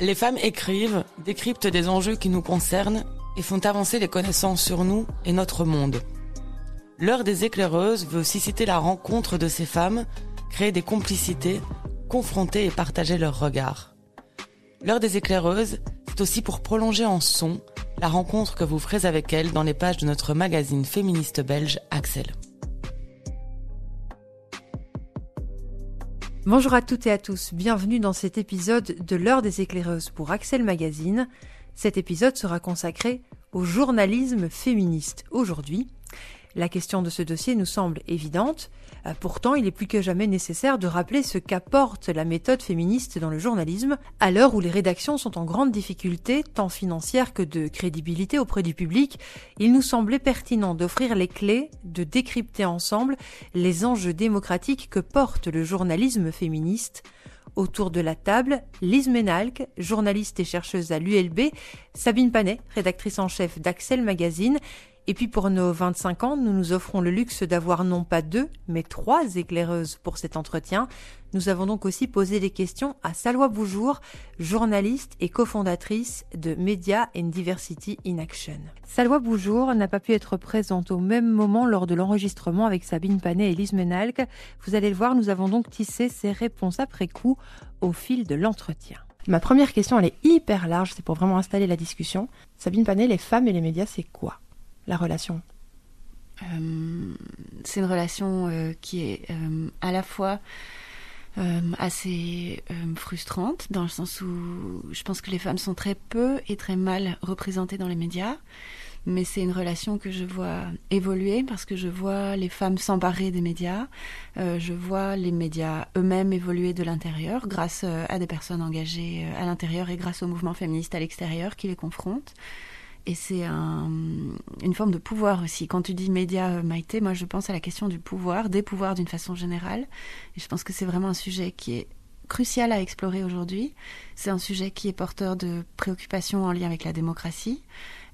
Les femmes écrivent, décryptent des enjeux qui nous concernent et font avancer les connaissances sur nous et notre monde. L'heure des éclaireuses veut aussi citer la rencontre de ces femmes, créer des complicités, confronter et partager leurs regards. L'heure des éclaireuses, c'est aussi pour prolonger en son la rencontre que vous ferez avec elles dans les pages de notre magazine féministe belge Axel. Bonjour à toutes et à tous, bienvenue dans cet épisode de l'heure des éclaireuses pour Axel Magazine. Cet épisode sera consacré au journalisme féministe. Aujourd'hui, la question de ce dossier nous semble évidente. Euh, pourtant, il est plus que jamais nécessaire de rappeler ce qu'apporte la méthode féministe dans le journalisme, à l'heure où les rédactions sont en grande difficulté, tant financière que de crédibilité auprès du public. Il nous semblait pertinent d'offrir les clés, de décrypter ensemble les enjeux démocratiques que porte le journalisme féministe. Autour de la table, Lise Ménalc, journaliste et chercheuse à l'ULB, Sabine Panet, rédactrice en chef d'Axel Magazine, et puis pour nos 25 ans, nous nous offrons le luxe d'avoir non pas deux, mais trois éclaireuses pour cet entretien. Nous avons donc aussi posé des questions à Salwa Boujour, journaliste et cofondatrice de Media and Diversity in Action. Salwa Boujour n'a pas pu être présente au même moment lors de l'enregistrement avec Sabine Panet et Lise Menalc. Vous allez le voir, nous avons donc tissé ces réponses après coup au fil de l'entretien. Ma première question, elle est hyper large, c'est pour vraiment installer la discussion. Sabine Panet, les femmes et les médias, c'est quoi? La relation euh, C'est une relation euh, qui est euh, à la fois assez frustrante, dans le sens où je pense que les femmes sont très peu et très mal représentées dans les médias. Mais c'est une relation que je vois évoluer parce que je vois les femmes s'emparer des médias, je vois les médias eux-mêmes évoluer de l'intérieur grâce à des personnes engagées à l'intérieur et grâce au mouvement féministe à l'extérieur qui les confrontent. Et c'est une forme de pouvoir aussi. Quand tu dis média euh, Maïté, moi je pense à la question du pouvoir, des pouvoirs d'une façon générale. Et je pense que c'est vraiment un sujet qui est crucial à explorer aujourd'hui. C'est un sujet qui est porteur de préoccupations en lien avec la démocratie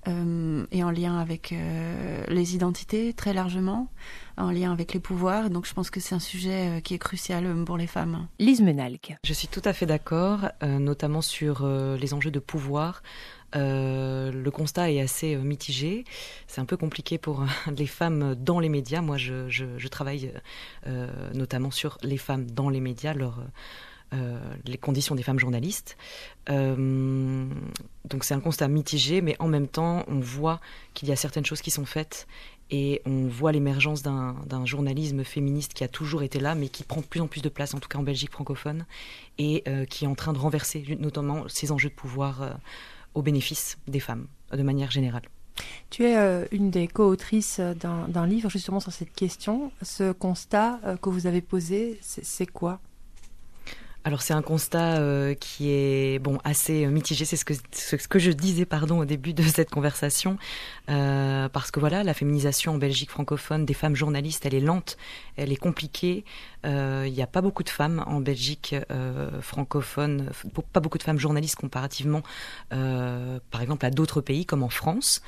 euh, et en lien avec euh, les identités très largement, en lien avec les pouvoirs. Donc je pense que c'est un sujet qui est crucial pour les femmes. Lise Menalc. Je suis tout à fait d'accord, notamment sur les enjeux de pouvoir. Euh, le constat est assez euh, mitigé. C'est un peu compliqué pour euh, les femmes dans les médias. Moi, je, travaille notamment sur les femmes dans les médias, les conditions des femmes journalistes. donc c'est un constat mitigé, mais en même temps, on voit qu'il y a certaines choses qui sont faites et on voit l'émergence d'un journalisme féministe qui a toujours été là, mais qui prend de plus en plus de place, en tout cas en Belgique francophone, et qui est en train de renverser notamment ces enjeux de pouvoir au bénéfice des femmes, de manière générale. Tu es euh, une des co-autrices d'un livre justement sur cette question. Ce constat euh, que vous avez posé, c'est quoi? Alors c'est un constat euh, qui est bon assez mitigé, c'est ce que ce, que je disais pardon au début de cette conversation, euh, parce que voilà la féminisation en Belgique francophone des femmes journalistes, elle est lente, elle est compliquée. Euh, il n'y a pas beaucoup de femmes en Belgique francophone, pas beaucoup de femmes journalistes comparativement, par exemple à d'autres pays comme en France.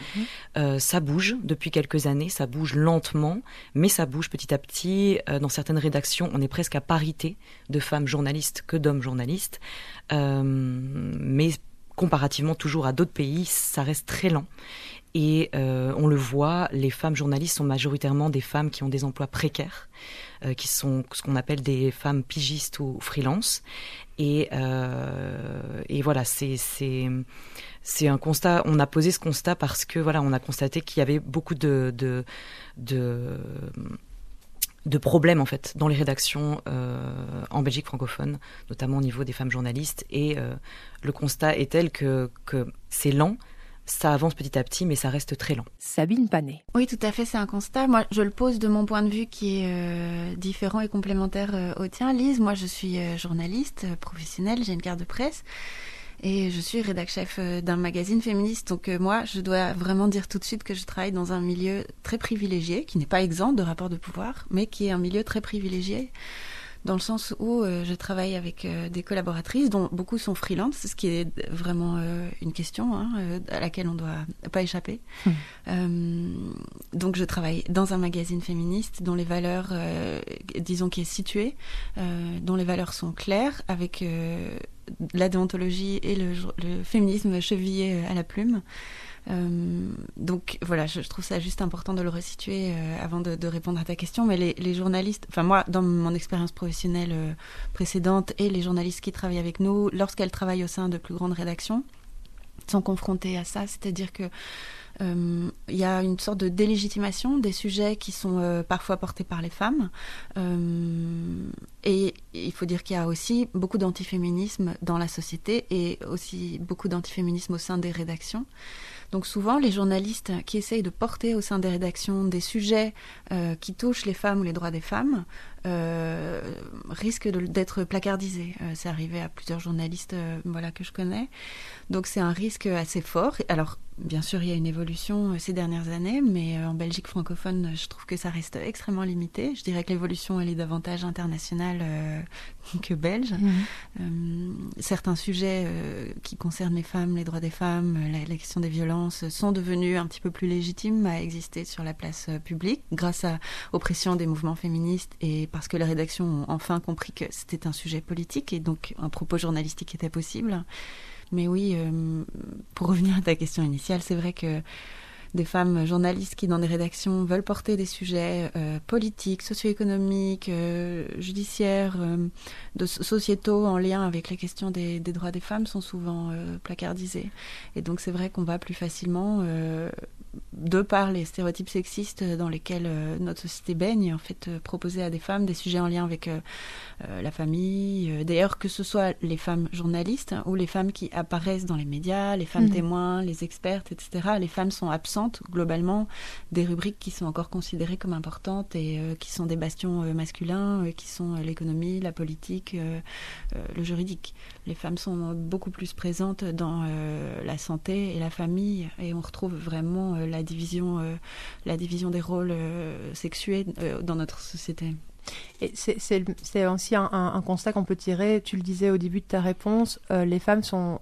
Mhm. ça bouge depuis quelques années, ça bouge lentement, mais ça bouge petit à petit. dans certaines rédactions, on est presque à parité de femmes journalistes que d'hommes journalistes. Euh, mais comparativement toujours à d'autres pays, ça reste très lent. Et euh, on le voit, les femmes journalistes sont majoritairement des femmes qui ont des emplois précaires, euh, qui sont ce qu'on appelle des femmes pigistes ou freelance. Et, et voilà, c'est c'est un constat. On a posé ce constat parce que voilà, on a constaté qu'il y avait beaucoup de, de, de de problèmes en fait dans les rédactions euh, en Belgique francophone, notamment au niveau des femmes journalistes. Et euh, le constat est tel que, que c'est lent, ça avance petit à petit, mais ça reste très lent. Sabine Panet. Oui, tout à fait, c'est un constat. Moi, je le pose de mon point de vue qui est euh, différent et complémentaire au tien. Lise, moi, je suis journaliste professionnelle, j'ai une carte de presse. Et je suis rédac chef euh, d'un magazine féministe. Donc euh, moi, je dois vraiment dire tout de suite que je travaille dans un milieu très privilégié, qui n'est pas exempt de rapports de pouvoir, mais qui est un milieu très privilégié dans le sens où euh, je travaille avec des collaboratrices dont beaucoup sont freelance, ce qui est vraiment une question hein, à laquelle on ne doit pas échapper. Hmm. donc je travaille dans un magazine féministe dont les valeurs, disons qui est situé, dont les valeurs sont claires, avec la déontologie et le, féminisme chevillés à la plume. Donc voilà, je, trouve ça juste important de le resituer avant de, répondre à ta question. Mais les, journalistes, enfin moi, dans mon expérience professionnelle précédente et les journalistes qui travaillent avec nous, lorsqu'elles travaillent au sein de plus grandes rédactions, sont confrontés à ça, c'est-à-dire que euh, il y a une sorte de délégitimation des sujets qui sont euh, parfois portés par les femmes. Euh, et il faut dire qu'il y a aussi beaucoup d'antiféminisme dans la société et aussi beaucoup d'antiféminisme au sein des rédactions. Donc souvent, les journalistes qui essayent de porter au sein des rédactions des sujets qui touchent les femmes ou les droits des femmes risquent d'être placardisés. c'est arrivé à plusieurs journalistes voilà, que je connais. Donc c'est un risque assez fort. Alors Bien sûr, il y a une évolution euh, ces dernières années, mais euh, en Belgique francophone, je trouve que ça reste extrêmement limité. Je dirais que l'évolution, elle est davantage internationale euh, que belge. Mhm. certains sujets qui concernent les femmes, les droits des femmes, la, question des violences, sont devenus un petit peu plus légitimes à exister sur la place publique grâce à, aux pressions des mouvements féministes et parce que les rédactions ont enfin compris que c'était un sujet politique et donc un propos journalistique était possible. Mais oui, euh, pour revenir à ta question initiale, c'est vrai que des femmes journalistes qui, dans des rédactions, veulent porter des sujets euh, politiques, socio-économiques, euh, judiciaires, sociétaux en lien avec les questions des, des droits des femmes sont souvent placardisées. Et donc c'est vrai qu'on va plus facilement de par les stéréotypes sexistes dans lesquels euh, notre société baigne, en fait, euh, proposer à des femmes des sujets en lien avec euh, la famille. D'ailleurs, que ce soit les femmes journalistes ou les femmes qui apparaissent dans les médias, les femmes mhm. témoins, les expertes, etc. Les femmes sont absentes globalement des rubriques qui sont encore considérées comme importantes et qui sont des bastions masculins, qui sont l'économie, la politique, le juridique. Les femmes sont beaucoup plus présentes dans la santé et la famille et on retrouve vraiment la division, euh, la division des rôles euh, sexués euh, dans notre société. C'est aussi un, constat qu'on peut tirer. Tu le disais au début de ta réponse, les femmes sont,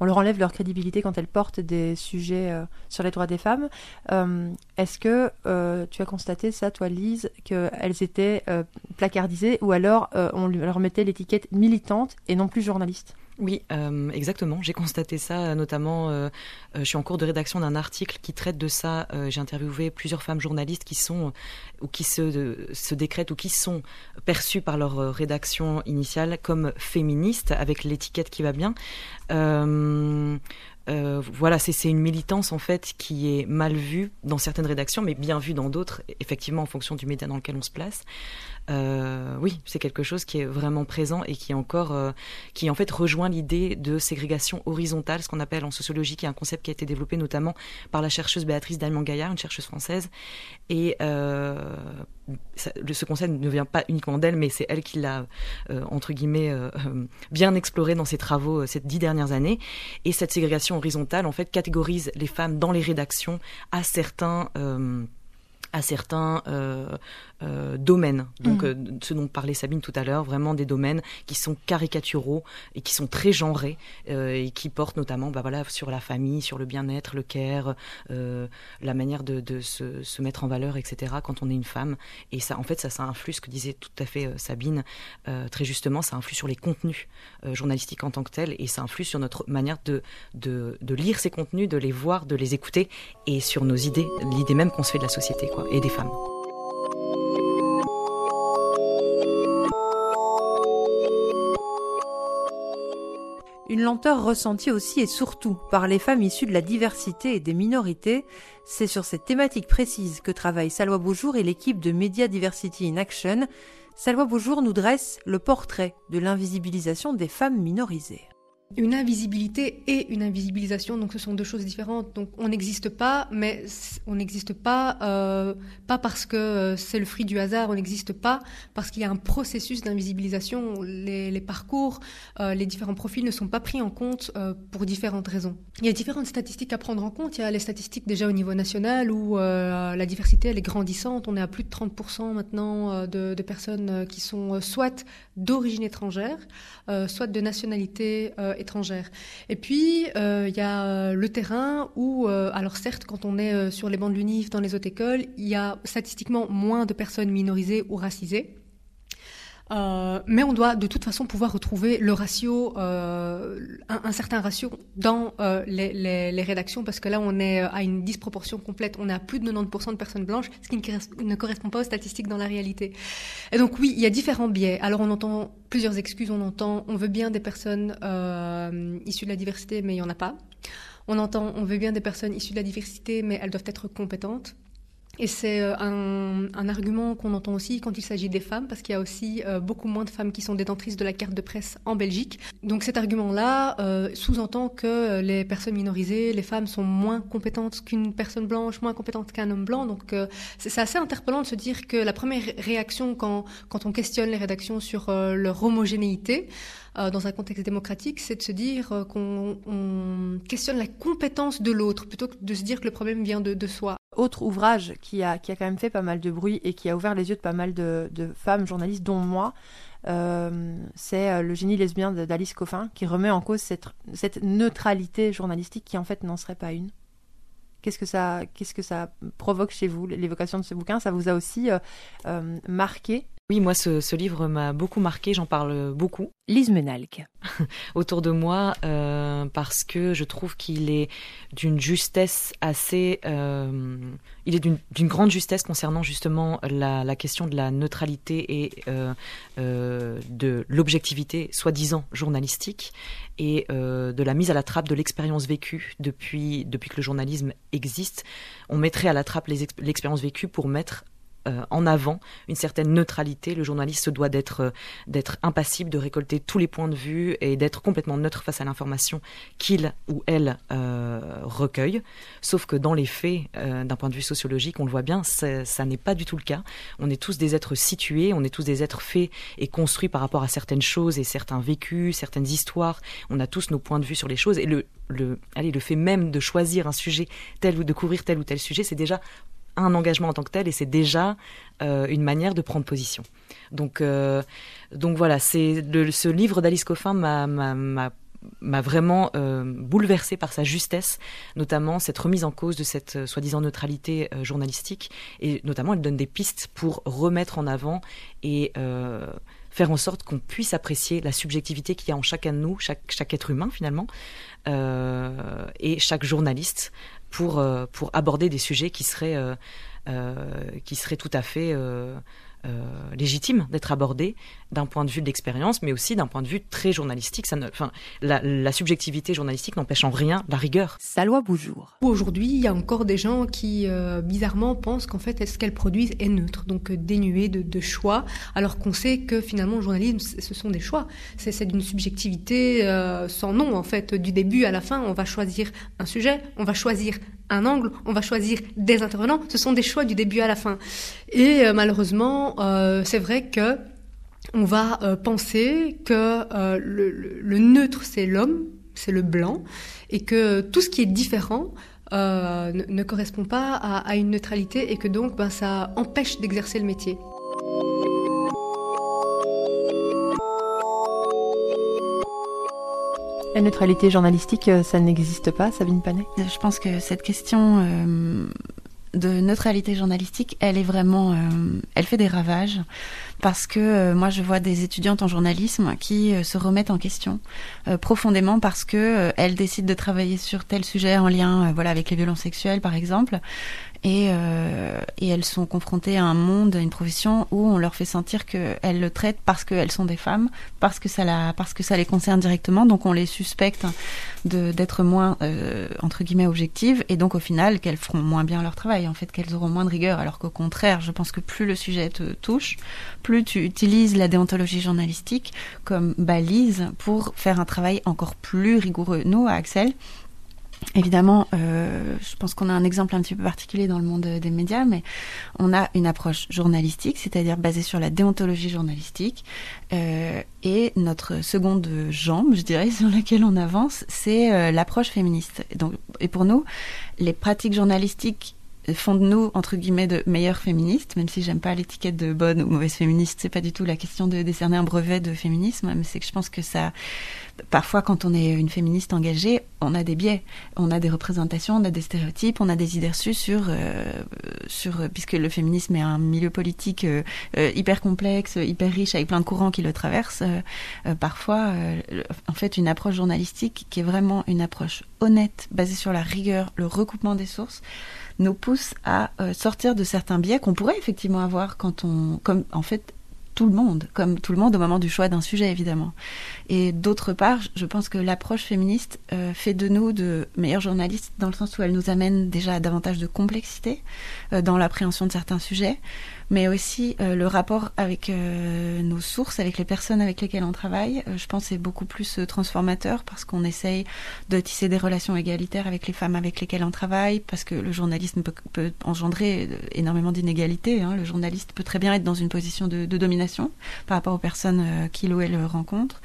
on leur enlève leur crédibilité quand elles portent des sujets sur les droits des femmes. Est-ce que tu as constaté ça, toi, Lise, qu'elles étaient placardisées ou alors on leur mettait l'étiquette militante et non plus journaliste? Oui, euh, exactement. J'ai constaté ça, notamment, euh, euh, je suis en cours de rédaction d'un article qui traite de ça. J'ai interviewé plusieurs femmes journalistes qui sont ou qui se, se décrètent ou qui sont perçues par leur rédaction initiale comme féministes, avec l'étiquette qui va bien. Voilà, c'est une militance en fait qui est mal vue dans certaines rédactions, mais bien vue dans d'autres, effectivement en fonction du média dans lequel on se place. Euh, oui, c'est quelque chose qui est vraiment présent et qui est encore, euh, qui en fait rejoint l'idée de ségrégation horizontale, ce qu'on appelle en sociologie, qui est un concept qui a été développé notamment par la chercheuse Béatrice Dalman-Gaillard, une chercheuse française. Et euh, ce concept ne vient pas uniquement d'elle, mais c'est elle qui l'a, entre guillemets, bien exploré dans ses travaux ces dix dernières années. Et cette ségrégation horizontale, en fait, catégorise les femmes dans les rédactions à certains à certains euh, euh, domaines. Donc, mm. euh, ce dont parlait Sabine tout à l'heure, vraiment des domaines qui sont caricaturaux et qui sont très genrés et qui portent notamment bah, voilà, sur la famille, sur le bien-être, le care, la manière de, de se, se, mettre en valeur, etc. quand on est une femme. Et ça, en fait, ça, ça influe, ce que disait tout à fait Sabine, très justement, ça influe sur les contenus journalistiques en tant que tels et ça influe sur notre manière de, de, de lire ces contenus, de les voir, de les écouter et sur nos idées, l'idée même qu'on se fait de la société. Quoi et des femmes. Une lenteur ressentie aussi et surtout par les femmes issues de la diversité et des minorités, c'est sur cette thématique précise que travaille Salwa Beaujour et l'équipe de Media Diversity in Action. Salwa Beaujour nous dresse le portrait de l'invisibilisation des femmes minorisées une invisibilité et une invisibilisation, donc ce sont deux choses différentes. Donc on n'existe pas, mais on n'existe pas euh, pas parce que euh, c'est le fruit du hasard, on n'existe pas parce qu'il y a un processus d'invisibilisation. Les, parcours, euh, les différents profils ne sont pas pris en compte pour différentes raisons. Il y a différentes statistiques à prendre en compte. Il y a les statistiques déjà au niveau national où la diversité elle est grandissante. On est à plus de 30% maintenant de, personnes qui sont soit d'origine étrangère, soit de nationalité étrangères. Et puis, euh, il y a euh, le terrain où, euh, alors certes, quand on est sur les bancs de l'UNIF, dans les autres écoles, il y a statistiquement moins de personnes minorisées ou racisées. Euh, mais on doit de toute façon pouvoir retrouver le ratio, euh, un, un, certain ratio dans euh, les, les, les, rédactions, parce que là on est à une disproportion complète. On est à plus de 90% de personnes blanches, ce qui ne correspond pas aux statistiques dans la réalité. Et donc oui, il y a différents biais. Alors on entend plusieurs excuses, on entend on veut bien des personnes euh, issues de la diversité, mais il n'y en a pas. On entend on veut bien des personnes issues de la diversité, mais elles doivent être compétentes. Et c'est euh, un, un, argument qu'on entend aussi quand il s'agit des femmes, parce qu'il y a aussi euh, beaucoup moins de femmes qui sont détentrices de la carte de presse en Belgique. Donc cet argument-là euh, sous-entend que les personnes minorisées, les femmes sont moins compétentes qu'une personne blanche, moins compétentes qu'un homme blanc. Donc euh, c'est assez interpellant de se dire que la première réaction quand, quand on questionne les rédactions sur euh, leur homogénéité, euh, dans un contexte démocratique, c'est de se dire euh, qu'on on questionne la compétence de l'autre plutôt que de se dire que le problème vient de, soi. Autre ouvrage qui a, qui a quand même fait pas mal de bruit et qui a ouvert les yeux de pas mal de, femmes journalistes, dont moi, euh, c'est Le génie lesbien d'Alice Coffin, qui remet en cause cette, neutralité journalistique qui en fait n'en serait pas une. Qu'est-ce que ça, qu'est-ce que ça provoque chez vous, l'évocation de ce bouquin? Ça vous a aussi marqué? Oui, moi, ce, ce livre m'a beaucoup marqué, j'en parle beaucoup. Lise Menalc. Autour de moi, euh, parce que je trouve qu'il est d'une justesse assez... Euh, il est d'une grande justesse concernant justement la, la, question de la neutralité et euh, euh de l'objectivité soi-disant journalistique et euh, de la mise à la trappe de l'expérience vécue depuis, depuis que le journalisme existe. On mettrait à la trappe l'expérience vécue pour mettre en avant une certaine neutralité. Le journaliste se doit d'être euh, d'être impassible, de récolter tous les points de vue et d'être complètement neutre face à l'information qu'il ou elle euh, recueille. Sauf que dans les faits, euh, d'un point de vue sociologique, on le voit bien, ça n'est pas du tout le cas. On est tous des êtres situés, on est tous des êtres faits et construits par rapport à certaines choses et certains vécus, certaines histoires. On a tous nos points de vue sur les choses et le le, allez, le fait même de choisir un sujet tel ou de couvrir tel ou tel sujet, c'est déjà un engagement en tant que tel et c'est déjà euh, une manière de prendre position. Donc, euh, donc voilà, c'est ce livre d'Alice Coffin m'a vraiment euh, bouleversé par sa justesse, notamment cette remise en cause de cette euh, soi-disant neutralité journalistique, et notamment elle donne des pistes pour remettre en avant et faire en sorte qu'on puisse apprécier la subjectivité qu'il y a en chacun de nous, chaque, être humain finalement, et chaque journaliste pour, euh, pour aborder des sujets qui seraient, euh, euh, qui seraient tout à fait légitime d'être abordé d'un point de vue de l'expérience, mais aussi d'un point de vue très journalistique. Ça ne, enfin, la, la subjectivité journalistique n'empêche en rien la rigueur. Salwa Boujour. Aujourd'hui, il y a encore des gens qui, euh, bizarrement, pensent qu'en fait, ce qu'elles produisent est neutre, donc euh, dénué de, de, choix, alors qu'on sait que finalement, le journalisme, ce sont des choix. C'est d'une subjectivité euh, sans nom, en fait. Du début à la fin, on va choisir un sujet, on va choisir un angle, on va choisir des intervenants. Ce sont des choix du début à la fin. Et euh, malheureusement, euh, c'est vrai que on va euh, penser que le, neutre c'est l'homme, c'est le blanc, et que tout ce qui est différent ne, ne, correspond pas à, à, une neutralité et que donc ben, ça empêche d'exercer le métier. La neutralité journalistique, ça n'existe pas, Sabine Panet Je pense que cette question euh, de neutralité journalistique, elle est vraiment, euh, elle fait des ravages parce que euh, moi je vois des étudiantes en journalisme qui euh, se remettent en question euh, profondément parce que elles décident de travailler sur tel sujet en lien, voilà, avec les violences sexuelles par exemple, et, euh, et, elles sont confrontées à un monde, à une profession où on leur fait sentir qu'elles le traitent parce qu'elles sont des femmes, parce que ça la, parce que ça les concerne directement, donc on les suspecte d'être moins euh, entre guillemets objectives, et donc au final qu'elles feront moins bien leur travail, en fait qu'elles auront moins de rigueur, alors qu'au contraire, je pense que plus le sujet te touche, plus tu utilises la déontologie journalistique comme balise pour faire un travail encore plus rigoureux. Nous, à Axel, Évidemment, euh, je pense qu'on a un exemple un petit peu particulier dans le monde des médias, mais on a une approche journalistique, c'est-à-dire basée sur la déontologie journalistique. Euh, et notre seconde jambe, je dirais, sur laquelle on avance, c'est euh, l'approche féministe. Et, donc, et pour nous, les pratiques journalistiques font de nous entre guillemets de meilleures féministes, même si j'aime pas l'étiquette de bonne ou mauvaise féministe. C'est pas du tout la question de décerner un brevet de féminisme, mais c'est que je pense que ça parfois, quand on est une féministe engagée, on a des biais, on a des représentations, on a des stéréotypes, on a des idées reçues sur, euh, sur puisque le féminisme est un milieu politique euh, euh, hyper complexe, hyper riche, avec plein de courants qui le traversent. parfois, en fait, une approche journalistique qui est vraiment une approche honnête, basée sur la rigueur, le recoupement des sources, nous pousse à sortir de certains biais qu'on pourrait effectivement avoir quand on, comme en fait, tout le monde, comme tout le monde au moment du choix d'un sujet, évidemment. Et d'autre part, je pense que l'approche féministe euh, fait de nous de meilleurs journalistes dans le sens où elle nous amène déjà à davantage de complexité euh, dans l'appréhension de certains sujets, mais aussi euh, le rapport avec euh, nos sources, avec les personnes avec lesquelles on travaille. Euh, je pense c'est beaucoup plus transformateur parce qu'on essaye de tisser des relations égalitaires avec les femmes avec lesquelles on travaille, parce que le journalisme peut, engendrer énormément d'inégalités. Hein. Le journaliste peut très bien être dans une position de, domination par rapport aux personnes qu'il ou elle rencontre,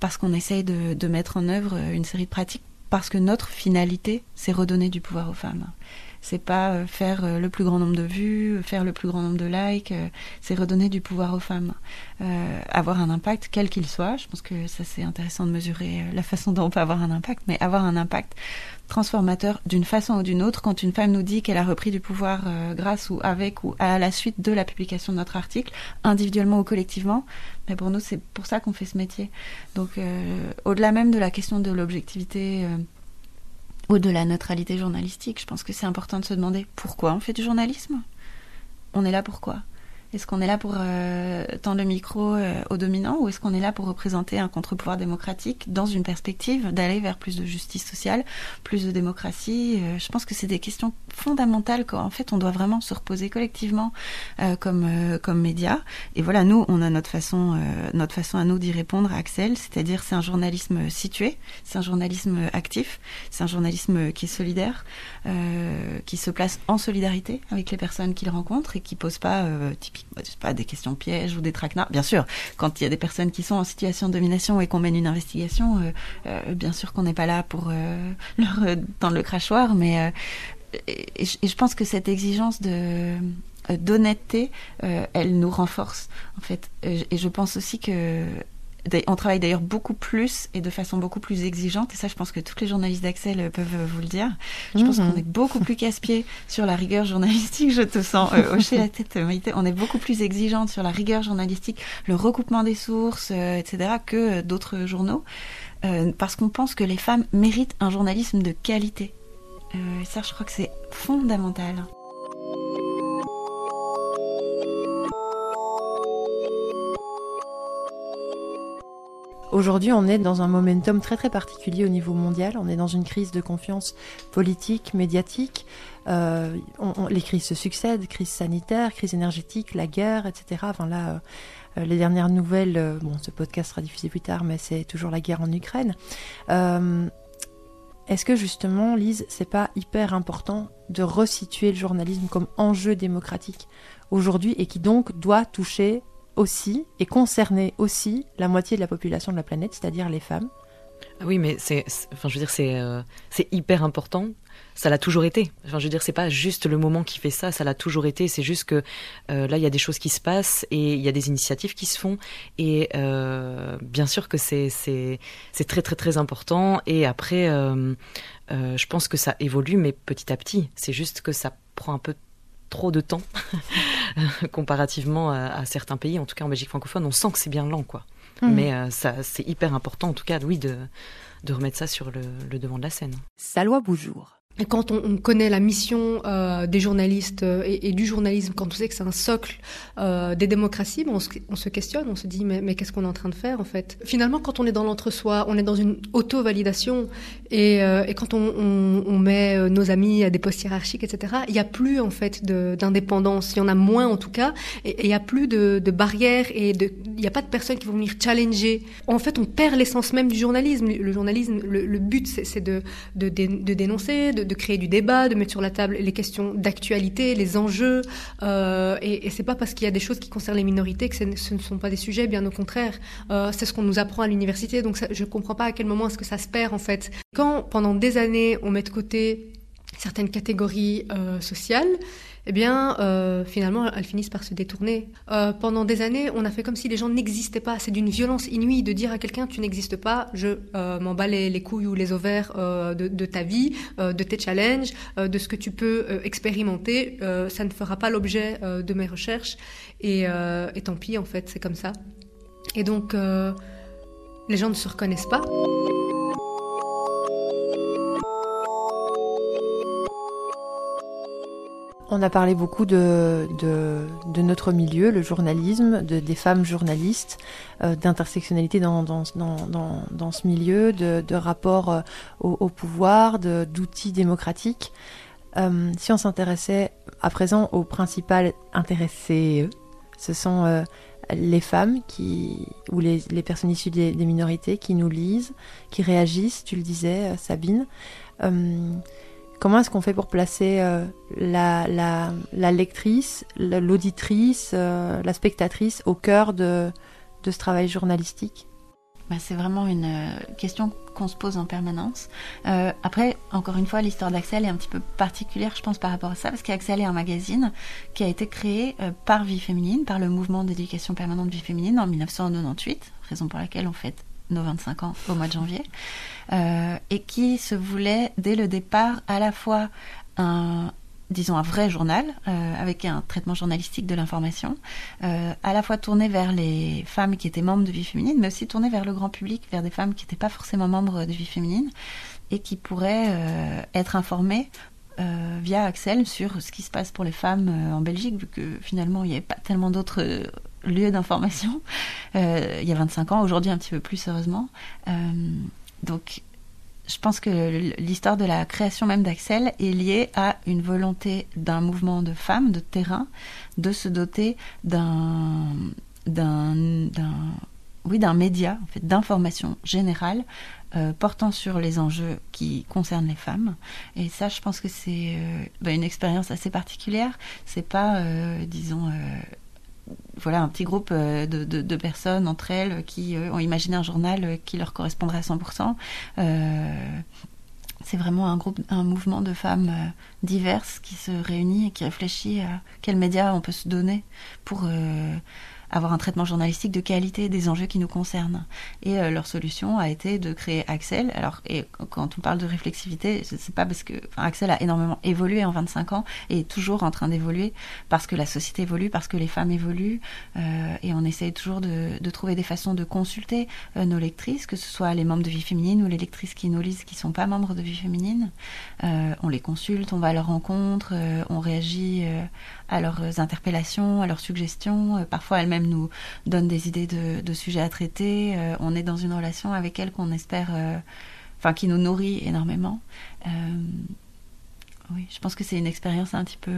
parce qu'on essaye de mettre en œuvre une série de pratiques, parce que notre finalité, c'est redonner du pouvoir aux femmes c'est pas euh, faire euh, le plus grand nombre de vues, faire le plus grand nombre de likes, euh, c'est redonner du pouvoir aux femmes, avoir un impact quel qu'il soit. Je pense que ça c'est intéressant de mesurer la façon dont on peut avoir un impact, mais avoir un impact transformateur d'une façon ou d'une autre quand une femme nous dit qu'elle a repris du pouvoir grâce ou avec ou à la suite de la publication de notre article, individuellement ou collectivement. Mais pour nous, c'est pour ça qu'on fait ce métier. Donc, au-delà même de la question de l'objectivité ou de la neutralité journalistique. Je pense que c'est important de se demander pourquoi on fait du journalisme. On est là pourquoi? Est-ce qu'on est là pour euh, tendre le micro euh, aux dominants ou est-ce qu'on est là pour représenter un contre-pouvoir démocratique dans une perspective d'aller vers plus de justice sociale, plus de démocratie euh, Je pense que c'est des questions fondamentales qu'en fait on doit vraiment se reposer collectivement euh, comme euh, comme média. Et voilà, nous on a notre façon notre façon à nous d'y répondre, Axel, c'est-à-dire c'est un journalisme situé, c'est un journalisme actif, c'est un journalisme qui est solidaire, qui se place en solidarité avec les personnes qu'il rencontre et qui pose pas typiquement pas, des questions pièges ou des traquenards. Bien sûr, quand il y a des personnes qui sont en situation de domination et qu'on mène une investigation, euh, euh, bien sûr qu'on n'est pas là pour euh, leur tendre le crachoir, mais et, je pense que cette exigence de d'honnêteté, elle nous renforce en fait. Et je pense aussi que on travaille d'ailleurs beaucoup plus et de façon beaucoup plus exigeante. Et ça, je pense que tous les journalistes d'Axel euh, peuvent euh, vous le dire. Je pense mhm. qu'on est beaucoup plus casse-pied sur la rigueur journalistique. Je te sens euh, hocher la tête, Maïté. On est beaucoup plus exigeante sur la rigueur journalistique, le recoupement des sources, etc., que d'autres journaux. parce qu'on pense que les femmes méritent un journalisme de qualité. et ça, je crois que c'est fondamental. Aujourd'hui, on est dans un momentum très très particulier au niveau mondial. On est dans une crise de confiance politique, médiatique. Euh, les crises se succèdent, crise sanitaire, crise énergétique, la guerre, etc. Enfin là, euh, les dernières nouvelles, euh, bon, ce podcast sera diffusé plus tard, mais c'est toujours la guerre en Ukraine. Est-ce que justement, Lise, c'est pas hyper important de resituer le journalisme comme enjeu démocratique aujourd'hui et qui donc doit toucher aussi et concerner aussi la moitié de la population de la planète, c'est-à-dire les femmes. Ah oui, mais c'est, enfin, je veux dire, c'est, euh, c'est hyper important. Ça l'a toujours été. Enfin, je veux dire, c'est pas juste le moment qui fait ça. Ça l'a toujours été. C'est juste que euh, là, il y a des choses qui se passent et il y a des initiatives qui se font. Et euh, bien sûr que c'est, c'est, c'est très très très important. Et après, je pense que ça évolue, mais petit à petit. C'est juste que ça prend un peu trop de temps comparativement à, certains pays, en tout cas en Belgique francophone, on sent que c'est bien lent, quoi. Mhm. Mais euh, ça, c'est hyper important, en tout cas, oui, de, de remettre ça sur le, le devant de la scène. Salwa Boujour. Quand on, on, connaît la mission euh, des journalistes euh, et, du journalisme, quand on sait que c'est un socle euh, des démocraties, on, se, on, se, questionne, on se dit mais, mais qu'est-ce qu'on est en train de faire en fait? Finalement, quand on est dans l'entre-soi, on est dans une auto-validation et, euh, et, quand on, on, met euh, nos amis à des postes hiérarchiques, etc., il n'y a plus en fait d'indépendance, il y en a moins en tout cas, et il n'y a plus de, de barrières et il n'y a pas de personnes qui vont venir challenger. En fait, on perd l'essence même du journalisme. Le journalisme, le, le but, c'est de, de, de, dénoncer, de de, créer du débat, de mettre sur la table les questions d'actualité, les enjeux. Euh, et, et c'est pas parce qu'il y a des choses qui concernent les minorités que ce ne sont pas des sujets, bien au contraire. Euh, c'est ce qu'on nous apprend à l'université, donc ça, je comprends pas à quel moment est-ce que ça se perd en fait. Quand pendant des années on met de côté certaines catégories sociales, eh bien, euh, finalement, elles finissent par se détourner. Euh, pendant des années, on a fait comme si les gens n'existaient pas. C'est d'une violence inouïe de dire à quelqu'un tu n'existes pas, je euh, m'en bats les, couilles ou les ovaires de, ta vie, de tes challenges, de ce que tu peux expérimenter. ça ne fera pas l'objet de mes recherches. Et, et, tant pis, en fait, c'est comme ça. Et donc, les gens ne se reconnaissent pas. On a parlé beaucoup de, notre milieu, le journalisme, de, des femmes journalistes, euh, d'intersectionnalité dans, ce milieu, de, rapport euh, au, pouvoir, d'outils démocratiques. Euh, si on s'intéressait à présent aux principales intéressées, ce sont les femmes ou les, personnes issues des, minorités qui nous lisent, qui réagissent, tu le disais, Sabine. Comment est-ce qu'on fait pour placer euh, la, la, lectrice, l'auditrice, euh, la spectatrice au cœur de, de ce travail journalistique? Bah, C'est vraiment une euh, question qu'on se pose en permanence. après, encore une fois, l'histoire d'Axel est un petit peu particulière, je pense, par rapport à ça, parce qu'Axel est un magazine qui a été créé par Vie Féminine, par le mouvement d'éducation permanente Vie Féminine en 1998, raison pour laquelle on fête nos 25 ans au mois de janvier, euh, et qui se voulait dès le départ à la fois un disons un vrai journal euh, avec un traitement journalistique de l'information, euh, à la fois tourné vers les femmes qui étaient membres de Vie Féminine, mais aussi tourné vers le grand public, vers des femmes qui n'étaient pas forcément membres de Vie Féminine et qui pourraient être informées via Axel sur ce qui se passe pour les femmes en Belgique, vu que finalement il n'y avait pas tellement d'autres lieu d'information. Euh, il y a 25 ans, aujourd'hui un petit peu plus heureusement. Euh, donc je pense que l'histoire de la création même d'Axel est liée à une volonté d'un mouvement de femmes, de terrain, de se doter d'un oui média en fait d'information générale euh, portant sur les enjeux qui concernent les femmes. Et ça je pense que c'est bah, une expérience assez particulière. C'est pas disons voilà un petit groupe euh, de, personnes entre elles qui euh, ont imaginé un journal euh, qui leur correspondrait à 100%. c'est vraiment un groupe, un mouvement de femmes diverses qui se réunit et qui réfléchit à quels médias on peut se donner pour avoir un traitement journalistique de qualité des enjeux qui nous concernent. Et euh, leur solution a été de créer Axel. Alors, et quand on parle de réflexivité, c'est pas parce que enfin, Axel a énormément évolué en 25 ans et est toujours en train d'évoluer parce que la société évolue, parce que les femmes évoluent, euh, et on essaye toujours de, trouver des façons de consulter euh, nos lectrices, que ce soit les membres de Vie Féminine ou les lectrices qui nous lisent qui sont pas membres de Vie Féminine. on les consulte, on va à leur rencontre, on réagit à leurs interpellations, à leurs suggestions. parfois elles-mêmes nous donne des idées de, sujets à traiter. Euh, on est dans une relation avec elle qu'on espère, euh, enfin, qui nous nourrit énormément. Euh, oui, je pense que c'est une expérience un petit peu,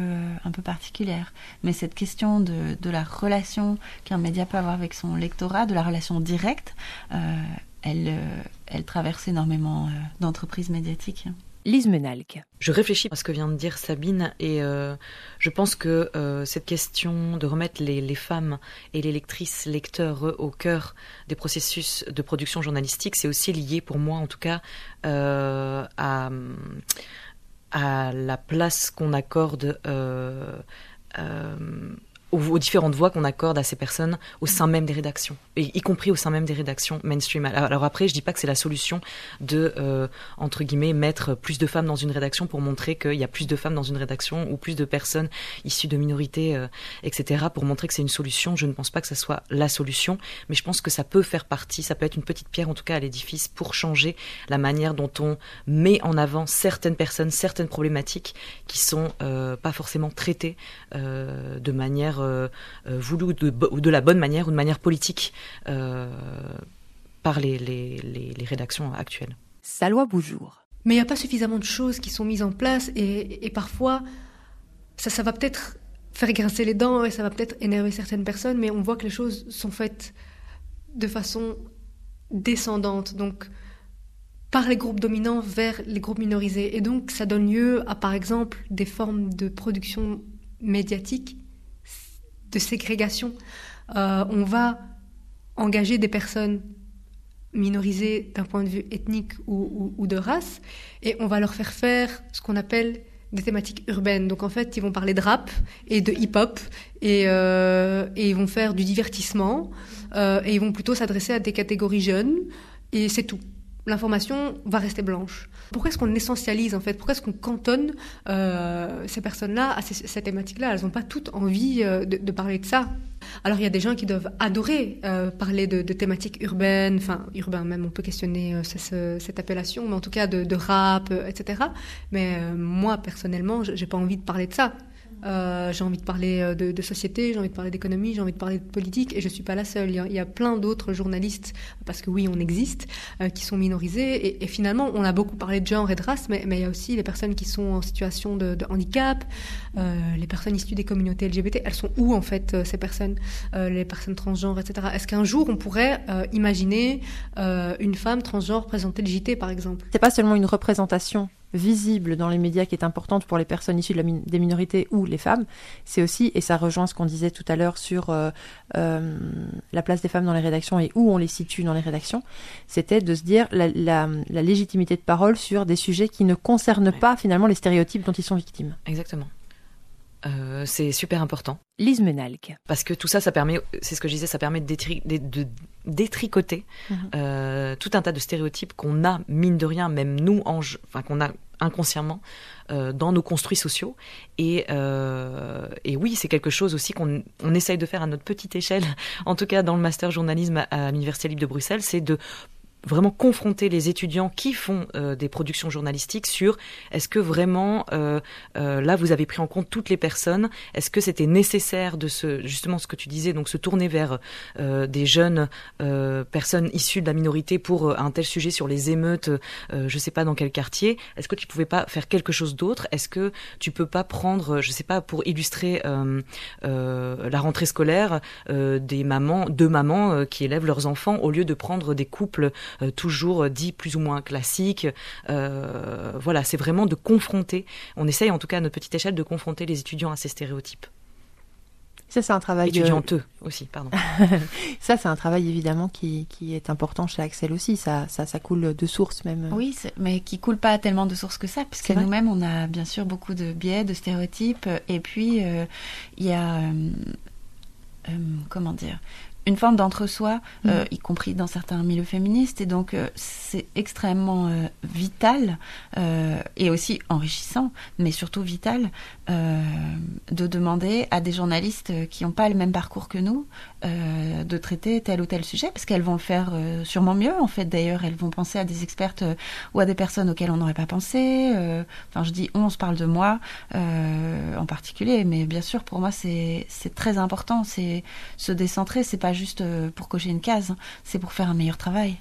un peu particulière. Mais cette question de, de la relation qu'un média peut avoir avec son lectorat, de la relation directe, elle, elle traverse énormément d'entreprises médiatiques. Lise. Je réfléchis à ce que vient de dire Sabine et euh, je pense que euh, cette question de remettre les, femmes et les lectrices, lecteurs au cœur des processus de production journalistique, c'est aussi lié pour moi en tout cas euh, à, à la place qu'on accorde aux, différentes voix qu'on accorde à ces personnes au sein même des rédactions, et y compris au sein même des rédactions mainstream. Alors, après, je dis pas que c'est la solution de euh, entre guillemets mettre plus de femmes dans une rédaction pour montrer qu'il y a plus de femmes dans une rédaction ou plus de personnes issues de minorités, euh, etc. Pour montrer que c'est une solution. Je ne pense pas que ça soit la solution, mais je pense que ça peut faire partie, ça peut être une petite pierre en tout cas à l'édifice pour changer la manière dont on met en avant certaines personnes, certaines problématiques qui sont euh, pas forcément traitées de manière voulu de, de, la bonne manière ou de manière politique euh, par les, les, rédactions actuelles. loi Boujour. Mais il n'y a pas suffisamment de choses qui sont mises en place et, parfois ça, ça va peut-être faire grincer les dents et ça va peut-être énerver certaines personnes, mais on voit que les choses sont faites de façon descendante, donc par les groupes dominants vers les groupes minorisés. Et donc ça donne lieu à, par exemple, des formes de production médiatique de ségrégation. Euh, on va engager des personnes minorisées d'un point de vue ethnique ou, de race, et on va leur faire faire ce qu'on appelle des thématiques urbaines. Donc en fait, ils vont parler de rap et de hip-hop et, euh, ils vont faire du divertissement euh, et ils vont plutôt s'adresser à des catégories jeunes et c'est tout. L'information va rester blanche. Pourquoi est-ce qu'on essentialise en fait? Pourquoi est-ce qu'on cantonne euh, ces personnes-là à ces, thématiques-là? Elles n'ont pas toutes envie euh, de, parler de ça. Alors il y a des gens qui doivent adorer euh, parler de, thématiques urbaines, enfin urbain même, on peut questionner ce, cette appellation, mais en tout cas de, de rap, etc. Mais moi personnellement, j'ai pas envie de parler de ça. Euh, j'ai envie de parler euh, de, société, j'ai envie de parler d'économie, j'ai envie de parler de politique, et je suis pas la seule. Il y a, plein d'autres journalistes, parce que oui, on existe, euh, qui sont minorisés. Et, finalement, on a beaucoup parlé de genre et de race, mais, il y a aussi les personnes qui sont en situation de, handicap, les personnes issues des communautés LGBT. Elles sont où en fait ces personnes, les personnes transgenres, etc. Est-ce qu'un jour on pourrait imaginer une femme transgenre présenter le JT, par exemple? C'est pas seulement une représentation visible dans les médias qui est importante pour les personnes issues de la min des minorités ou les femmes, c'est aussi, et ça rejoint ce qu'on disait tout à l'heure sur euh, euh, la place des femmes dans les rédactions et où on les situe dans les rédactions, c'était de se dire la, la, la, légitimité de parole sur des sujets qui ne concernent ouais. pas finalement les stéréotypes dont ils sont victimes. Exactement. Euh, c'est super important. Lise Menalc. Parce que tout ça, ça permet, c'est ce que je disais, ça permet de, détri de, de détricoter mm -hmm. euh, tout un tas de stéréotypes qu'on a, mine de rien, même nous, enfin qu'on a inconsciemment euh, dans nos construits sociaux. Et, euh, et oui, c'est quelque chose aussi qu'on on essaye de faire à notre petite échelle, en tout cas dans le master journalisme à, à l'Université libre de Bruxelles, c'est de vraiment confronter les étudiants qui font euh, des productions journalistiques sur est-ce que vraiment euh, euh, là vous avez pris en compte toutes les personnes? Est-ce que c'était nécessaire de se justement ce que tu disais donc se tourner vers euh, des jeunes euh, personnes issues de la minorité pour euh, un tel sujet sur les émeutes je sais pas dans quel quartier? Est-ce que tu pouvais pas faire quelque chose d'autre? Est-ce que tu peux pas prendre je sais pas pour illustrer la rentrée scolaire des mamans deux mamans qui élèvent leurs enfants au lieu de prendre des couples toujours dit plus ou moins classique. Euh, voilà, c'est vraiment de confronter, on essaye en tout cas à notre petite échelle de confronter les étudiants à ces stéréotypes. Ça, c'est un travail. Étudianteux de... aussi, pardon. ça, c'est un travail évidemment qui, qui, est important chez Axel aussi. Ça, ça, ça coule de sources même. Oui, mais qui coule pas tellement de sources que ça, puisque nous-mêmes, on a bien sûr beaucoup de biais, de stéréotypes. Et puis, euh, il y a. Euh, euh, comment dire une forme d'entre-soi, mmh. euh, y compris dans certains milieux féministes. Et donc, euh, c'est extrêmement euh, vital et aussi enrichissant, mais surtout vital, de demander à des journalistes qui n'ont pas le même parcours que nous de traiter tel ou tel sujet, parce qu'elles vont le faire sûrement mieux, en fait. D'ailleurs, elles vont penser à des expertes ou à des personnes auxquelles on n'aurait pas pensé. Enfin, je dis on, se parle de moi en particulier, mais bien sûr, pour moi, c'est très important. C'est se décentrer, c'est pas juste euh, pour cocher une case, c'est pour faire un meilleur travail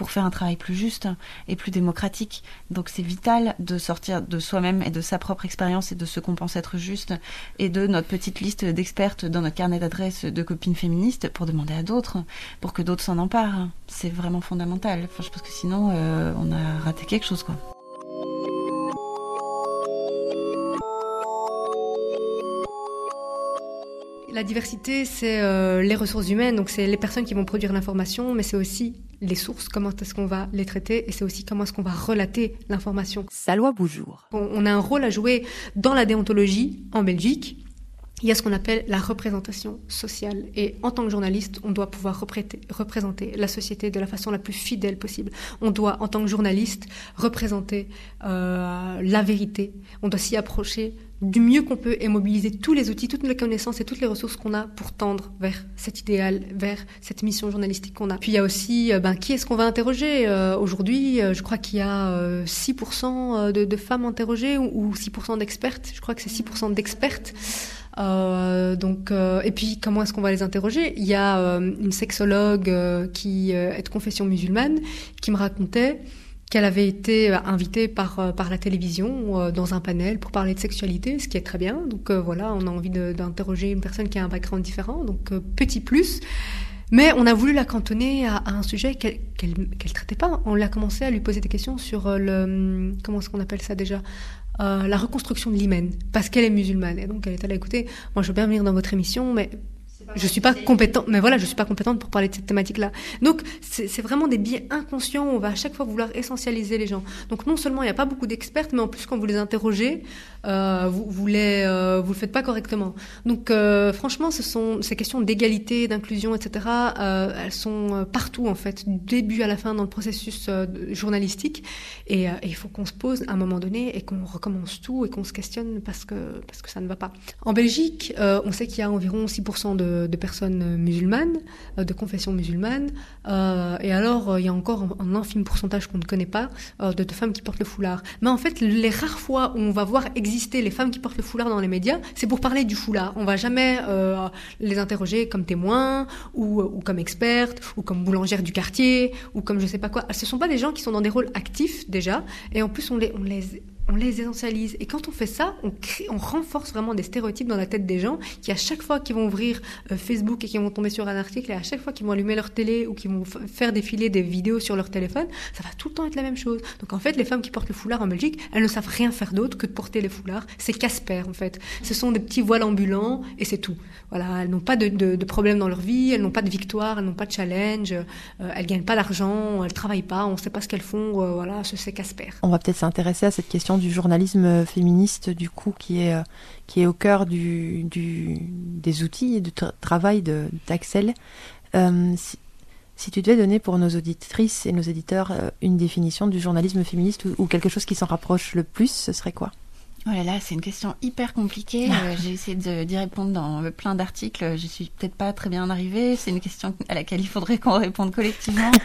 pour faire un travail plus juste et plus démocratique. Donc c'est vital de sortir de soi-même et de sa propre expérience et de ce qu'on pense être juste et de notre petite liste d'expertes dans notre carnet d'adresses de copines féministes pour demander à d'autres, pour que d'autres s'en emparent. C'est vraiment fondamental. Enfin, je pense que sinon euh, on a raté quelque chose quoi. La diversité, c'est euh, les ressources humaines, donc c'est les personnes qui vont produire l'information, mais c'est aussi les sources, comment est-ce qu'on va les traiter, et c'est aussi comment est-ce qu'on va relater l'information. Salwa Boujour. On, on a un rôle à jouer dans la déontologie en Belgique. Il y a ce qu'on appelle la représentation sociale. Et en tant que journaliste, on doit pouvoir représenter la société de la façon la plus fidèle possible. On doit, en tant que journaliste, représenter euh, la vérité. On doit s'y approcher du mieux qu'on peut et mobiliser tous les outils, toutes les connaissances et toutes les ressources qu'on a pour tendre vers cet idéal, vers cette mission journalistique qu'on a. Puis il y a aussi, ben, qui est-ce qu'on va interroger euh, Aujourd'hui, euh, je crois qu'il y a euh, 6% de, de, femmes interrogées ou, ou 6% d'expertes. Je crois que c'est 6% d'expertes. Euh, donc, euh, et puis comment est-ce qu'on va les interroger? Il y a euh, une sexologue qui est de confession musulmane qui me racontait qu'elle avait été invitée par, par la télévision dans un panel pour parler de sexualité, ce qui est très bien. Donc voilà, on a envie d'interroger une personne qui a un background différent, donc petit plus. Mais on a voulu la cantonner à, un sujet qu'elle qu qu traitait pas. On l'a commencé à lui poser des questions sur le... Comment est-ce qu'on appelle ça déjà? Euh, La reconstruction de l'hymen, parce qu'elle est musulmane. Et donc elle est allée écouter, moi je veux bien venir dans votre émission, mais je suis pas compétente, mais voilà, je suis pas compétente pour parler de cette thématique-là. Donc, c'est vraiment des biais inconscients où on va à chaque fois vouloir essentialiser les gens. Donc, non seulement il n'y a pas beaucoup d'expertes, mais en plus, quand vous les interrogez, euh, vous, vous les, euh, vous le faites pas correctement. Donc, euh, franchement, ce sont ces questions d'égalité, d'inclusion, etc. Euh, elles sont partout en fait, du début à la fin dans le processus journalistique. Et, et il faut qu'on se pose à un moment donné et qu'on recommence tout et qu'on se questionne parce que parce que ça ne va pas. En Belgique, on sait qu'il y a environ 6% de de, personnes musulmanes, euh, de confession musulmane. Euh, et alors, euh, il y a encore un, infime pourcentage qu'on ne connaît pas de, femmes qui portent le foulard. Mais en fait, les rares fois où on va voir exister les femmes qui portent le foulard dans les médias, c'est pour parler du foulard. On va jamais les interroger comme témoins ou, comme expertes ou comme boulangères du quartier ou comme je sais pas quoi. Ce sont pas des gens qui sont dans des rôles actifs déjà. Et en plus, on les, on les on les essentialise. Et quand on fait ça, on, on renforce vraiment des stéréotypes dans la tête des gens qui, à chaque fois qu'ils vont ouvrir euh, Facebook et qu'ils vont tomber sur un article, et à chaque fois qu'ils vont allumer leur télé ou qu'ils vont faire défiler des vidéos sur leur téléphone, ça va tout le temps être la même chose. Donc en fait, les femmes qui portent le foulard en Belgique, elles ne savent rien faire d'autre que de porter les foulards. C'est Casper, en fait. Ce sont des petits voiles ambulants et c'est tout. Voilà, elles n'ont pas de, de, problème dans leur vie, elles n'ont pas de victoire, elles n'ont pas de challenge, euh, elles gagnent pas d'argent, elles travaillent pas, on ne sait pas ce qu'elles font. Euh, voilà, c'est Casper. On va peut-être s'intéresser à cette question du journalisme féministe, du coup, qui est, euh, qui est au cœur du, du des outils et du travail d'Axel. Euh, si, tu devais donner pour nos auditrices et nos éditeurs euh, une définition du journalisme féministe ou quelque chose qui s'en rapproche le plus, ce serait quoi? Oh là là, c'est une question hyper compliquée. Euh, j'ai essayé d'y répondre dans plein d'articles. Je suis peut-être pas très bien arrivée. C'est une question à laquelle il faudrait qu'on réponde collectivement.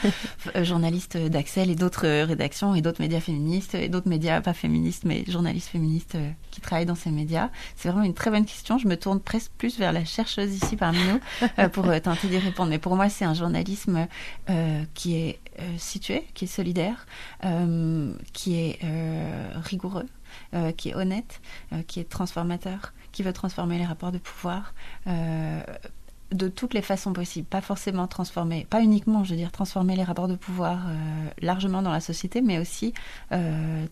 Euh, journaliste d'Axel et d'autres rédactions et d'autres médias féministes et d'autres médias pas féministes mais journalistes féministes euh, qui travaillent dans ces médias. C'est vraiment une très bonne question. Je me tourne presque plus vers la chercheuse ici parmi nous pour tenter d'y répondre. Mais pour moi, c'est un journalisme qui est situé, qui est solidaire, qui est rigoureux euh, qui est honnête, euh, qui est transformateur, qui veut transformer les rapports de pouvoir euh, de toutes les façons possibles, pas forcément transformer, pas uniquement, je veux dire, transformer les rapports de pouvoir largement dans la société, mais aussi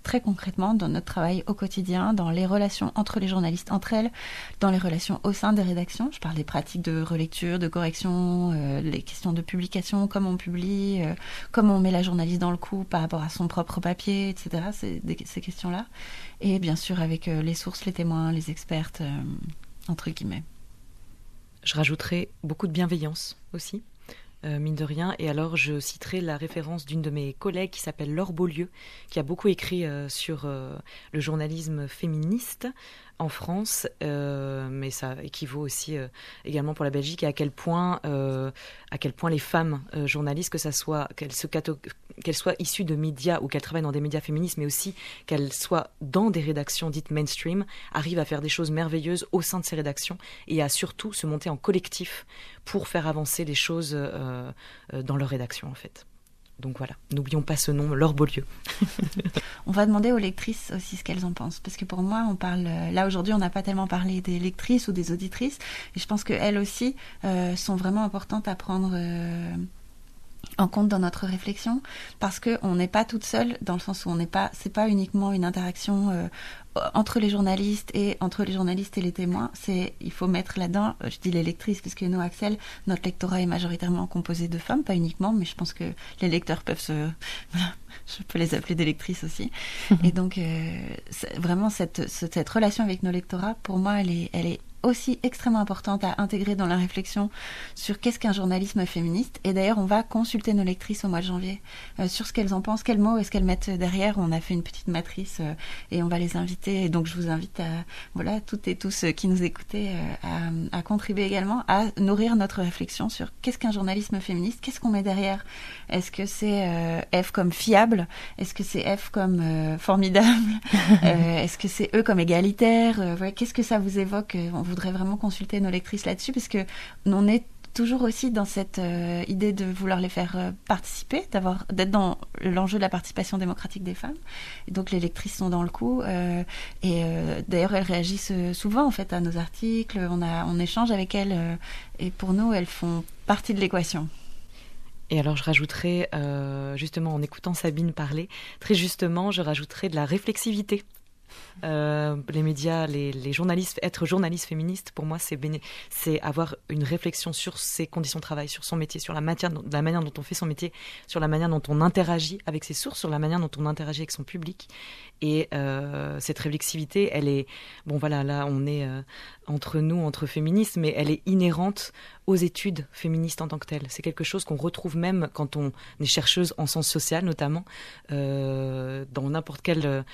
très concrètement dans notre travail au quotidien, dans les relations entre les journalistes entre elles, dans les relations au sein des rédactions. Je parle des pratiques de relecture, de correction, les questions de publication, comment on publie, comment on met la journaliste dans le coup par rapport à son propre papier, etc. Ces questions-là et bien sûr avec euh, les sources, les témoins, les expertes, euh, entre guillemets. Je rajouterai beaucoup de bienveillance aussi. Euh, mine de rien. Et alors, je citerai la référence d'une de mes collègues qui s'appelle Laure Beaulieu, qui a beaucoup écrit sur le journalisme féministe en France, euh, mais ça équivaut aussi euh, également pour la Belgique, et à quel point, euh, à quel point les femmes journalistes, que ça soit qu'elles qu'elles soient issues de médias ou qu'elles travaillent dans des médias féministes, mais aussi qu'elles soient dans des rédactions dites mainstream, arrivent à faire des choses merveilleuses au sein de ces rédactions et à surtout se monter en collectif pour faire avancer les choses dans leur rédaction en fait. Donc voilà, n'oublions pas ce nom, Laure Beaulieu. on va demander aux lectrices aussi ce qu'elles en pensent. Parce que pour moi, on parle. Là, aujourd'hui, on n'a pas tellement parlé des lectrices ou des auditrices. Et je pense qu'elles aussi euh, sont vraiment importantes à prendre. Euh, en compte dans notre réflexion parce que on n'est pas toute seule dans le sens où on n'est pas c'est pas uniquement une interaction euh, entre les journalistes et entre les journalistes et les témoins c'est il faut mettre là-dedans je dis les lectrices parce que nous Axel notre lectorat est majoritairement composé de femmes pas uniquement mais je pense que les lecteurs peuvent se je peux les appeler des lectrices aussi. Et donc euh, vraiment cette, cette relation avec nos lectorats pour moi elle est elle est aussi extrêmement importante à intégrer dans la réflexion sur qu'est-ce qu'un journalisme féministe. Et d'ailleurs, on va consulter nos lectrices au mois de janvier euh, sur ce qu'elles en pensent, quels mots est-ce qu'elles mettent derrière. On a fait une petite matrice euh, et on va les inviter. Et donc, je vous invite à, voilà, toutes et tous qui nous écoutez euh, à, contribuer également à nourrir notre réflexion sur qu'est-ce qu'un journalisme féministe, qu'est-ce qu'on met derrière. Est-ce que c'est F comme fiable? Est-ce que c'est F comme formidable? Est-ce que c'est E comme égalitaire? Qu'est-ce que ça vous évoque? Voudrais vraiment consulter nos lectrices là-dessus parce que on est toujours aussi dans cette euh, idée de vouloir les faire euh, participer, d'avoir d'être dans l'enjeu de la participation démocratique des femmes. Et donc les lectrices sont dans le coup euh, et d'ailleurs elles réagissent souvent en fait à nos articles. On a on échange avec elles et pour nous elles font partie de l'équation. Et alors je rajouterai justement en écoutant Sabine parler, très justement je rajouterai de la réflexivité Euh, les médias, les, journalistes, être journaliste féministe, pour moi, c'est avoir une réflexion sur ses conditions de travail, sur son métier, sur la manière dont on fait son métier, sur la manière dont on interagit avec ses sources, sur la manière dont on interagit avec son public. Et euh, cette réflexivité, elle est, bon voilà, là on est euh, entre nous, entre féministes, mais elle est inhérente aux études féministes en tant que telles. C'est quelque chose qu'on retrouve même quand on est chercheuse en sciences sociales, notamment, euh, dans n'importe quelle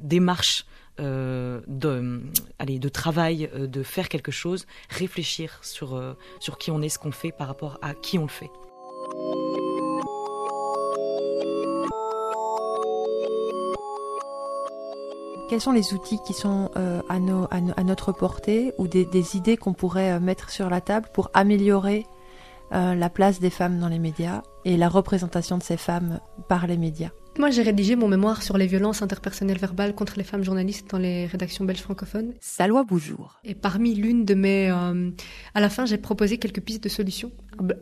démarche de, allez, de travail, de faire quelque chose, réfléchir sur, sur qui on est, ce qu'on fait par rapport à qui on le fait. Quels sont les outils qui sont euh, à, notre portée ou des, idées qu'on pourrait euh, mettre sur la table pour améliorer euh, la place des femmes dans les médias et la représentation de ces femmes par les médias moi, j'ai rédigé mon mémoire sur les violences interpersonnelles verbales contre les femmes journalistes dans les rédactions belges francophones. Salwa Boujour. Et parmi l'une de mes... Euh, à la fin, j'ai proposé quelques pistes de solutions,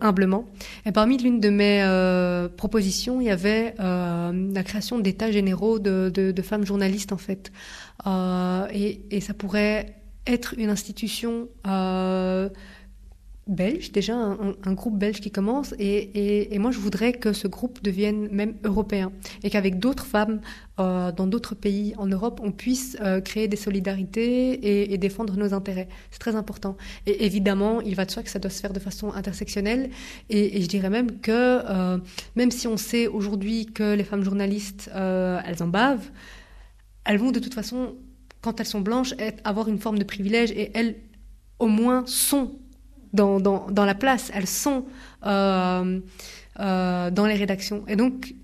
humblement. Et parmi l'une de mes euh, propositions, il y avait euh, la création d'états généraux de, de, de, femmes journalistes, en fait. Et, et, ça pourrait être une institution belge, déjà un, groupe belge qui commence, et, moi je voudrais que ce groupe devienne même européen, et qu'avec d'autres femmes euh, dans d'autres pays en Europe, on puisse euh, créer des solidarités et, défendre nos intérêts. C'est très important. Et évidemment, il va de soi que ça doit se faire de façon intersectionnelle, et, je dirais même que euh, même si on sait aujourd'hui que les femmes journalistes, elles en bavent, elles vont de toute façon, quand elles sont blanches, avoir une forme de privilège, et elles au moins sont dans, la place, elles sont euh, euh, dans les rédactions. Et donc,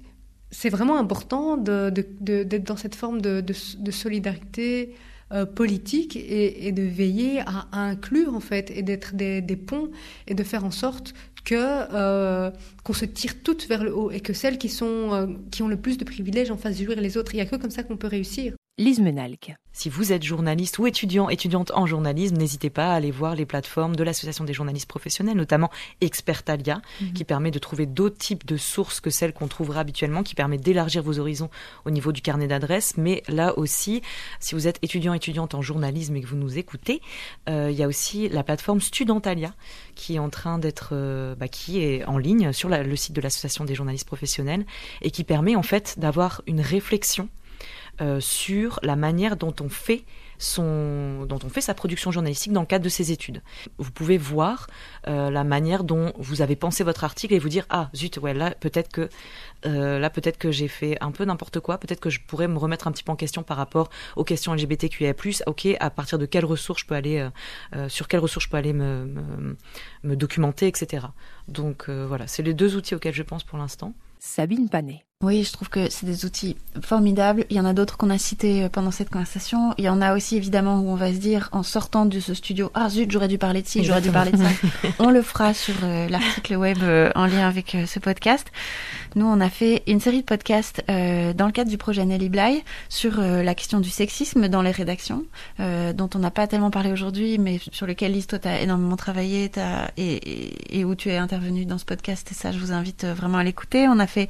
c'est vraiment important d'être dans cette forme de, solidarité euh, politique et, de veiller à, inclure, en fait, et d'être des, ponts et de faire en sorte que qu'on se tire toutes vers le haut et que celles qui sont qui ont le plus de privilèges en fassent jouir les autres. Il n'y a que comme ça qu'on peut réussir. Lise Menalc. Si vous êtes journaliste ou étudiant, étudiante en journalisme, n'hésitez pas à aller voir les plateformes de l'Association des journalistes professionnels, notamment Expertalia, mhm. qui permet de trouver d'autres types de sources que celles qu'on trouvera habituellement, qui permet d'élargir vos horizons au niveau du carnet d'adresses. Mais là aussi, si vous êtes étudiant, étudiante en journalisme et que vous nous écoutez, euh, il y a aussi la plateforme Studentalia, qui est en train d'être, euh, bah, qui est en ligne sur le site de l'Association des journalistes professionnels et qui permet en fait d'avoir une réflexion euh, sur la manière dont on fait son, dont on fait sa production journalistique dans le cadre de ses études. Vous pouvez voir euh, la manière dont vous avez pensé votre article et vous dire ah zut ouais là peut-être que euh, là peut-être que j'ai fait un peu n'importe quoi, peut-être que je pourrais me remettre un petit peu en question par rapport aux questions LGBTQIA+. Ok, à partir de quelles ressources je peux aller, sur quelles ressources je peux aller me, me, me documenter, etc. Donc voilà, c'est les deux outils auxquels je pense pour l'instant. Sabine Panet. Oui, je trouve que c'est des outils formidables. Il y en a d'autres qu'on a cités euh, pendant cette conversation. Il y en a aussi évidemment où on va se dire en sortant de ce studio, ah zut, j'aurais dû parler de ci, j'aurais dû parler de ça. on le fera sur euh, l'article web euh, en lien avec ce podcast. Nous, on a fait une série de podcasts dans le cadre du projet Nelly Bly sur la question du sexisme dans les rédactions, dont on n'a pas tellement parlé aujourd'hui, mais sur lequel Lise, toi, tu as énormément travaillé as, et, et, où tu es intervenu dans ce podcast. Et ça, je vous invite vraiment à l'écouter. On a fait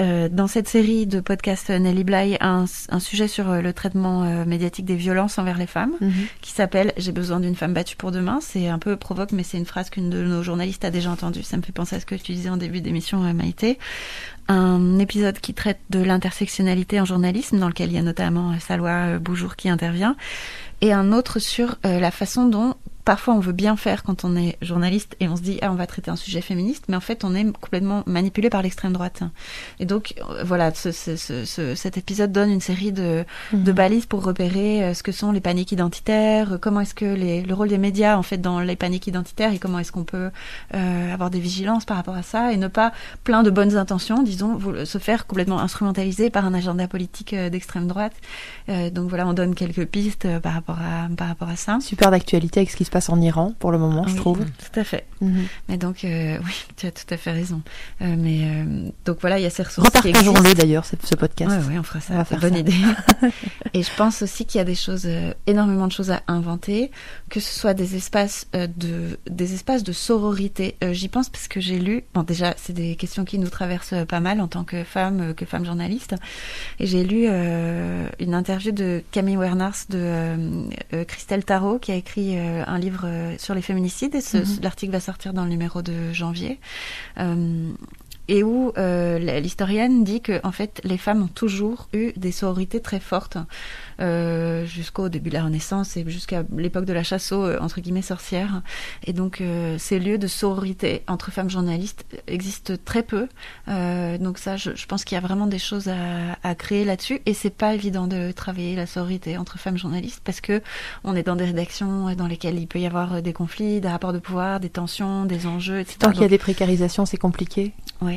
euh, dans cette série de podcasts Nelly Bly un, un sujet sur euh, le traitement euh, médiatique des violences envers les femmes mhm. qui s'appelle J'ai besoin d'une femme battue pour demain. C'est un peu provoque, mais c'est une phrase qu'une de nos journalistes a déjà entendue. Ça me fait penser à ce que tu disais en début d'émission, Maïté. Un épisode qui traite de l'intersectionnalité en journalisme, dans lequel il y a notamment Salwa Boujour qui intervient, et un autre sur la façon dont parfois on veut bien faire quand on est journaliste et on se dit ah on va traiter un sujet féministe, mais en fait on est complètement manipulé par l'extrême droite. Et donc euh, voilà, ce, ce, ce, cet épisode donne une série de, mhm. de balises pour repérer euh, ce que sont les paniques identitaires, euh, comment est-ce que les, le rôle des médias en fait dans les paniques identitaires et comment est-ce qu'on peut euh, avoir des vigilances par rapport à ça et ne pas plein de bonnes intentions, disons, se faire complètement instrumentaliser par un agenda politique d'extrême droite. Euh, donc voilà, on donne quelques pistes par rapport à par rapport à ça. Super d'actualité avec ce qui se passe en Iran pour le moment, je trouve. Tout à fait. Mhm. Mais donc, euh, oui, tu as tout à fait raison. Euh, mais euh, donc voilà, il y a ces ressources. Repartageons-le d'ailleurs, ce podcast. Oui, ouais, on fera ça. On va faire bonne idée. Et je pense aussi qu'il y a des choses, énormément de choses à inventer, que ce soit des espaces de, des espaces de sororité. J'y pense parce que j'ai lu. Bon, déjà, c'est des questions qui nous traversent pas mal mal en tant que femme, que femme journaliste. Et j'ai lu une interview de Camille Wernars de Christelle Tarot qui a écrit un livre sur les féminicides et mm-hmm. l'article va sortir dans le numéro de janvier et où euh, l'historienne dit que en fait les femmes ont toujours eu des sororités très fortes euh, jusqu'au début de la Renaissance et jusqu'à l'époque de la chasse aux euh, entre guillemets sorcières. Et donc euh, ces lieux de sororité entre femmes journalistes existent très peu. Donc ça je, je pense qu'il y a vraiment des choses à, à créer là-dessus. Et c'est pas évident de travailler la sororité entre femmes journalistes parce que on est dans des rédactions dans lesquelles il peut y avoir des conflits des rapports de pouvoir des tensions des enjeux etc. Tant qu'il y a des précarisations c'est compliqué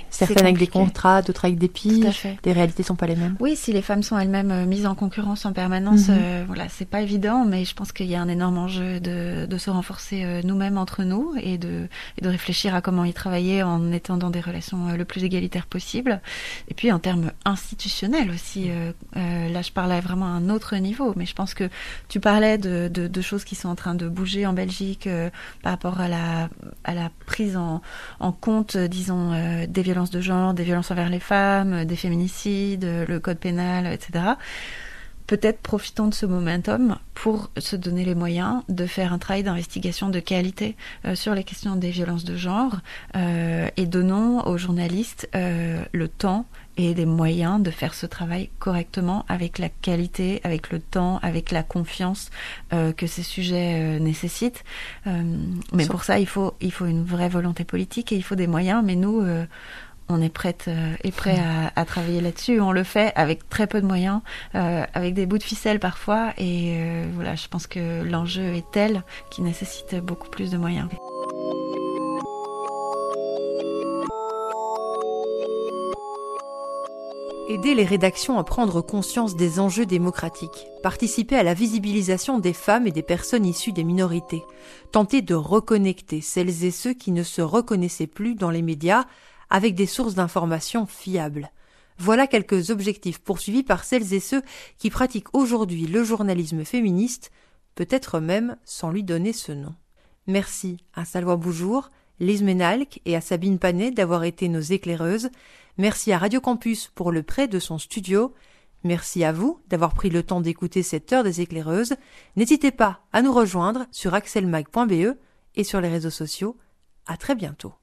Certaines avec des contrats, d'autres avec des piges. Les réalités sont pas les mêmes. Oui, si les femmes sont elles-mêmes euh, mises en concurrence en permanence, mhm. euh, voilà, c'est pas évident, mais je pense qu'il y a un énorme enjeu de, de se renforcer euh, nous-mêmes entre nous et de, et de réfléchir à comment y travailler en étant dans des relations le plus égalitaires possible. Et puis en termes institutionnels aussi, là je parlais vraiment à un autre niveau, mais je pense que tu parlais de, de, de choses qui sont en train de bouger en Belgique par rapport à la, à la prise en, en compte, disons, des violences de genre, des violences envers les femmes, des féminicides, le code pénal, etc. Peut-être profitons de ce momentum pour se donner les moyens de faire un travail d'investigation de qualité euh, sur les questions des violences de genre euh, et donnons aux journalistes euh, le temps et des moyens de faire ce travail correctement avec la qualité, avec le temps, avec la confiance que ces sujets nécessitent. mais pour ça, il faut, il faut une vraie volonté politique et il faut des moyens. Mais nous, on est prête euh, et prêt à, travailler là-dessus. On le fait avec très peu de moyens, euh, avec des bouts de ficelle parfois. Et euh, voilà, je pense que l'enjeu est tel qu'il nécessite beaucoup plus de moyens. Aider les rédactions à prendre conscience des enjeux démocratiques, participer à la visibilisation des femmes et des personnes issues des minorités, tenter de reconnecter celles et ceux qui ne se reconnaissaient plus dans les médias avec des sources d'informations fiables. Voilà quelques objectifs poursuivis par celles et ceux qui pratiquent aujourd'hui le journalisme féministe, peut-être même sans lui donner ce nom. Merci à Salwa Boujour, Lise Ménalc et à Sabine Panet d'avoir été nos éclaireuses. Merci à Radio Campus pour le prêt de son studio. Merci à vous d'avoir pris le temps d'écouter cette heure des éclaireuses. N'hésitez pas à nous rejoindre sur axelmag.be et sur les réseaux sociaux. À très bientôt.